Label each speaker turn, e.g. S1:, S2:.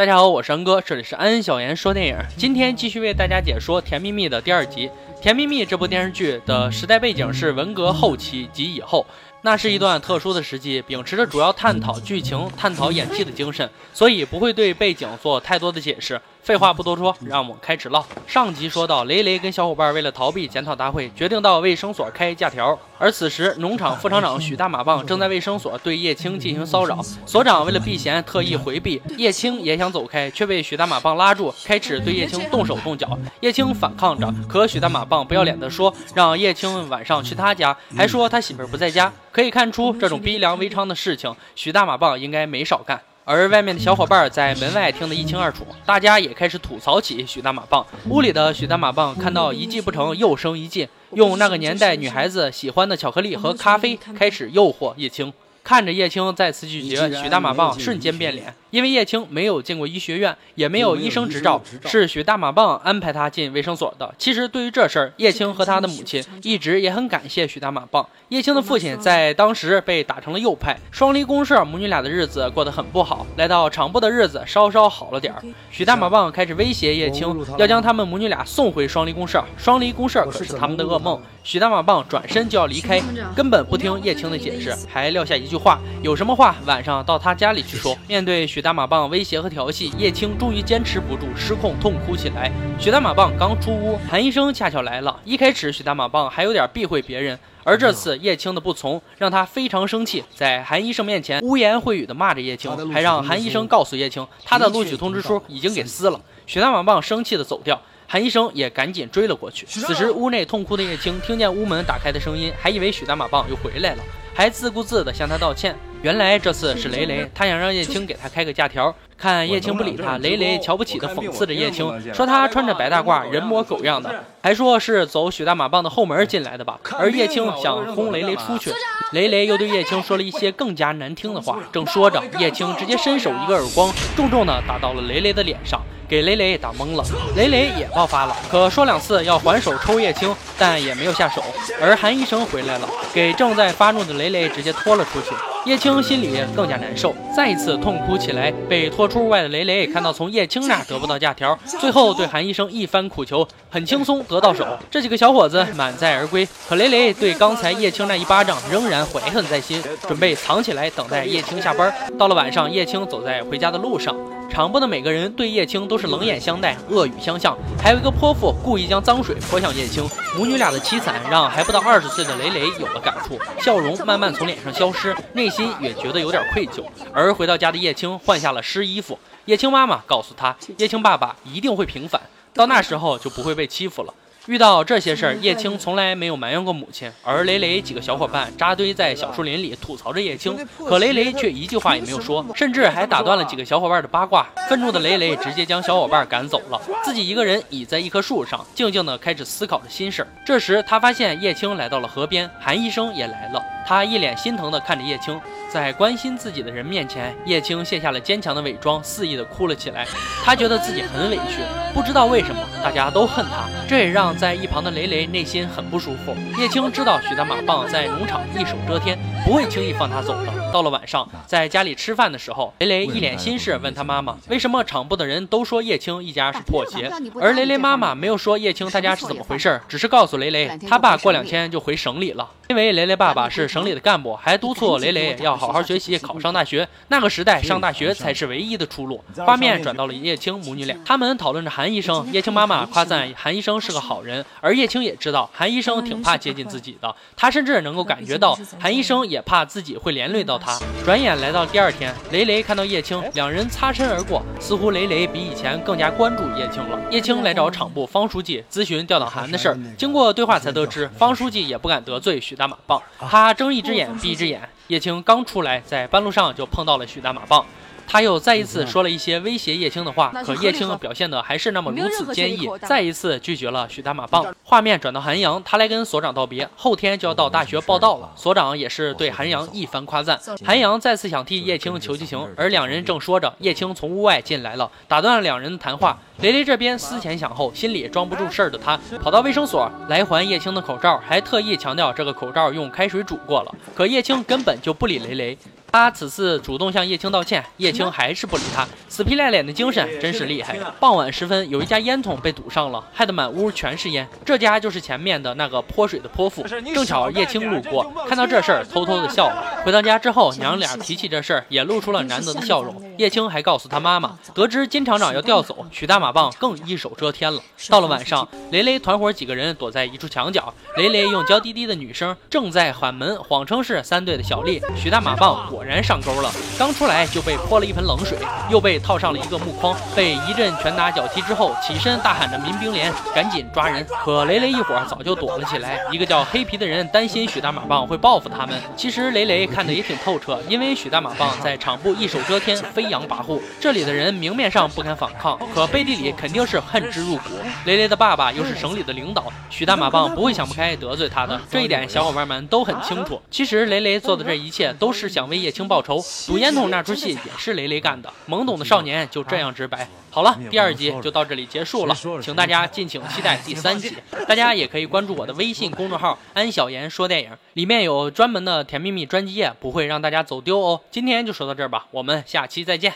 S1: 大家好，我是安哥，这里是安小言说电影。今天继续为大家解说《甜蜜蜜》的第二集。《甜蜜蜜》这部电视剧的时代背景是文革后期及以后。那是一段特殊的时期，秉持着主要探讨剧情、探讨演技的精神，所以不会对背景做太多的解释。废话不多说，让我们开始唠。上集说到，雷雷跟小伙伴为了逃避检讨大会，决定到卫生所开假条。而此时，农场副厂长许大马棒正在卫生所对叶青进行骚扰。所长为了避嫌，特意回避。叶青也想走开，却被许大马棒拉住，开始对叶青动手动脚。叶青反抗着，可许大马棒不要脸的说，让叶青晚上去他家，还说他媳妇不在家。可以看出，这种逼良为娼的事情，许大马棒应该没少干。而外面的小伙伴在门外听得一清二楚，大家也开始吐槽起许大马棒。屋里的许大马棒看到一计不成，又生一计，用那个年代女孩子喜欢的巧克力和咖啡开始诱惑叶青。看着叶青再次拒绝，许大马棒瞬间变脸。因为叶青没有进过医学院，也没有医生执照，是许大马棒安排他进卫生所的。其实对于这事儿，叶青和他的母亲一直也很感谢许大马棒。叶青的父亲在当时被打成了右派，双离公社，母女俩的日子过得很不好。来到厂部的日子稍稍好了点儿，许大马棒开始威胁叶青，要将他们母女俩送回双离公社。双离公社可是他们的噩梦。许大马棒转身就要离开，根本不听叶青的解释，还撂下一句话：有什么话晚上到他家里去说。面对许。许大马棒威胁和调戏叶青，终于坚持不住，失控痛哭起来。许大马棒刚出屋，韩医生恰巧来了。一开始，许大马棒还有点避讳别人，而这次叶青的不从，让他非常生气，在韩医生面前污言秽语的骂着叶青，还让韩医生告诉叶青，他的录取通知书已经给撕了。许大马棒生气的走掉，韩医生也赶紧追了过去。此时，屋内痛哭的叶青听见屋门打开的声音，还以为许大马棒又回来了，还自顾自的向他道歉。原来这次是雷雷，他想让叶青给他开个假条。看叶青不理他，雷雷瞧不起的讽刺着叶青，说他穿着白大褂，人模狗样的，还说是走许大马棒的后门进来的吧。而叶青想轰雷雷出去，雷雷又对叶青说了一些更加难听的话。正说着，叶青直接伸手一个耳光，重重的打到了雷雷的脸上。给雷雷打懵了，雷雷也爆发了，可说两次要还手抽叶青，但也没有下手。而韩医生回来了，给正在发怒的雷雷直接拖了出去。叶青心里更加难受，再一次痛哭起来。被拖出屋外的雷雷看到从叶青那得不到假条，最后对韩医生一番苦求，很轻松得到手。这几个小伙子满载而归，可雷雷对刚才叶青那一巴掌仍然怀恨在心，准备藏起来等待叶青下班。到了晚上，叶青走在回家的路上。场部的每个人对叶青都是冷眼相待、恶语相向，还有一个泼妇故意将脏水泼向叶青。母女俩的凄惨让还不到二十岁的雷雷有了感触，笑容慢慢从脸上消失，内心也觉得有点愧疚。而回到家的叶青换下了湿衣服，叶青妈妈告诉他，叶青爸爸一定会平反，到那时候就不会被欺负了。遇到这些事儿，叶青从来没有埋怨过母亲，而雷雷几个小伙伴扎堆在小树林里吐槽着叶青，可雷雷却一句话也没有说，甚至还打断了几个小伙伴的八卦。愤怒的雷雷直接将小伙伴赶走了，自己一个人倚在一棵树上，静静的开始思考着心事。这时他发现叶青来到了河边，韩医生也来了，他一脸心疼的看着叶青，在关心自己的人面前，叶青卸下了坚强的伪装，肆意的哭了起来。他觉得自己很委屈，不知道为什么大家都恨他，这也让。在一旁的雷雷内心很不舒服。叶青知道许大马棒在农场一手遮天，不会轻易放他走的。到了晚上，在家里吃饭的时候，雷雷一脸心事问他妈妈：“为什么厂部的人都说叶青一家是破鞋？”而雷雷妈妈没有说叶青他家是怎么回事，只是告诉雷雷，他爸过两天就回省里了。因为雷雷爸爸是省里的干部，还督促雷雷要好好学习，考上大学。那个时代上大学才是唯一的出路。画面转到了叶青母女俩，他们讨论着韩医生。叶青妈妈夸赞韩医生是个好人，而叶青也知道韩医生挺怕接近自己的，他甚至能够感觉到韩医生也怕自己会连累到他。转眼来到第二天，雷雷看到叶青，两人擦身而过，似乎雷雷比以前更加关注叶青了。叶青来找厂部方书记咨询调档函的事儿，经过对话才得知，方书记也不敢得罪许。大马棒，他睁一只眼闭一只眼。叶青刚出来，在半路上就碰到了许大马棒。他又再一次说了一些威胁叶青的话，可叶青表现的还是那么如此坚毅，再一次拒绝了许大马棒。画面转到韩阳，他来跟所长道别，后天就要到大学报道了。所长也是对韩阳一番夸赞。韩阳再次想替叶青求求情，而两人正说着，叶青从屋外进来了，打断了两人的谈话。雷雷这边思前想后，心里装不住事儿的他，跑到卫生所来还叶青的口罩，还特意强调这个口罩用开水煮过了。可叶青根本就不理雷雷。他此次主动向叶青道歉，叶青还是不理他，死皮赖脸的精神真是厉害。傍晚时分，有一家烟筒被堵上了，害得满屋全是烟。这家就是前面的那个泼水的泼妇。正巧叶青路过，看到这事儿，偷偷的笑了。回到家之后，娘俩提起这事儿，也露出了难得的笑容。叶青还告诉他妈妈，得知金厂长要调走，许大马棒更一手遮天了。到了晚上，雷雷团伙几个人躲在一处墙角，雷雷用娇滴滴的女声正在喊门，谎称是三队的小丽。许大马棒果然上钩了，刚出来就被泼了一盆冷水，又被套上了一个木筐，被一阵拳打脚踢之后，起身大喊着“民兵连”，赶紧抓人。可雷雷一伙早就躲了起来，一个叫黑皮的人担心许大马棒会报复他们。其实雷雷看得也挺透彻，因为许大马棒在场部一手遮天，飞养跋扈，这里的人明面上不敢反抗，可背地里肯定是恨之入骨。雷雷的爸爸又是省里的领导，许大马棒不会想不开得罪他的，这一点小伙伴们都很清楚。其实雷雷做的这一切都是想为叶青报仇，堵烟筒那出戏也是雷雷干的。懵懂的少年就这样直白。好了，第二集就到这里结束了，请大家敬请期待第三集。大家也可以关注我的微信公众号“安小言说电影”，里面有专门的甜蜜蜜专辑页，不会让大家走丢哦。今天就说到这儿吧，我们下期再见。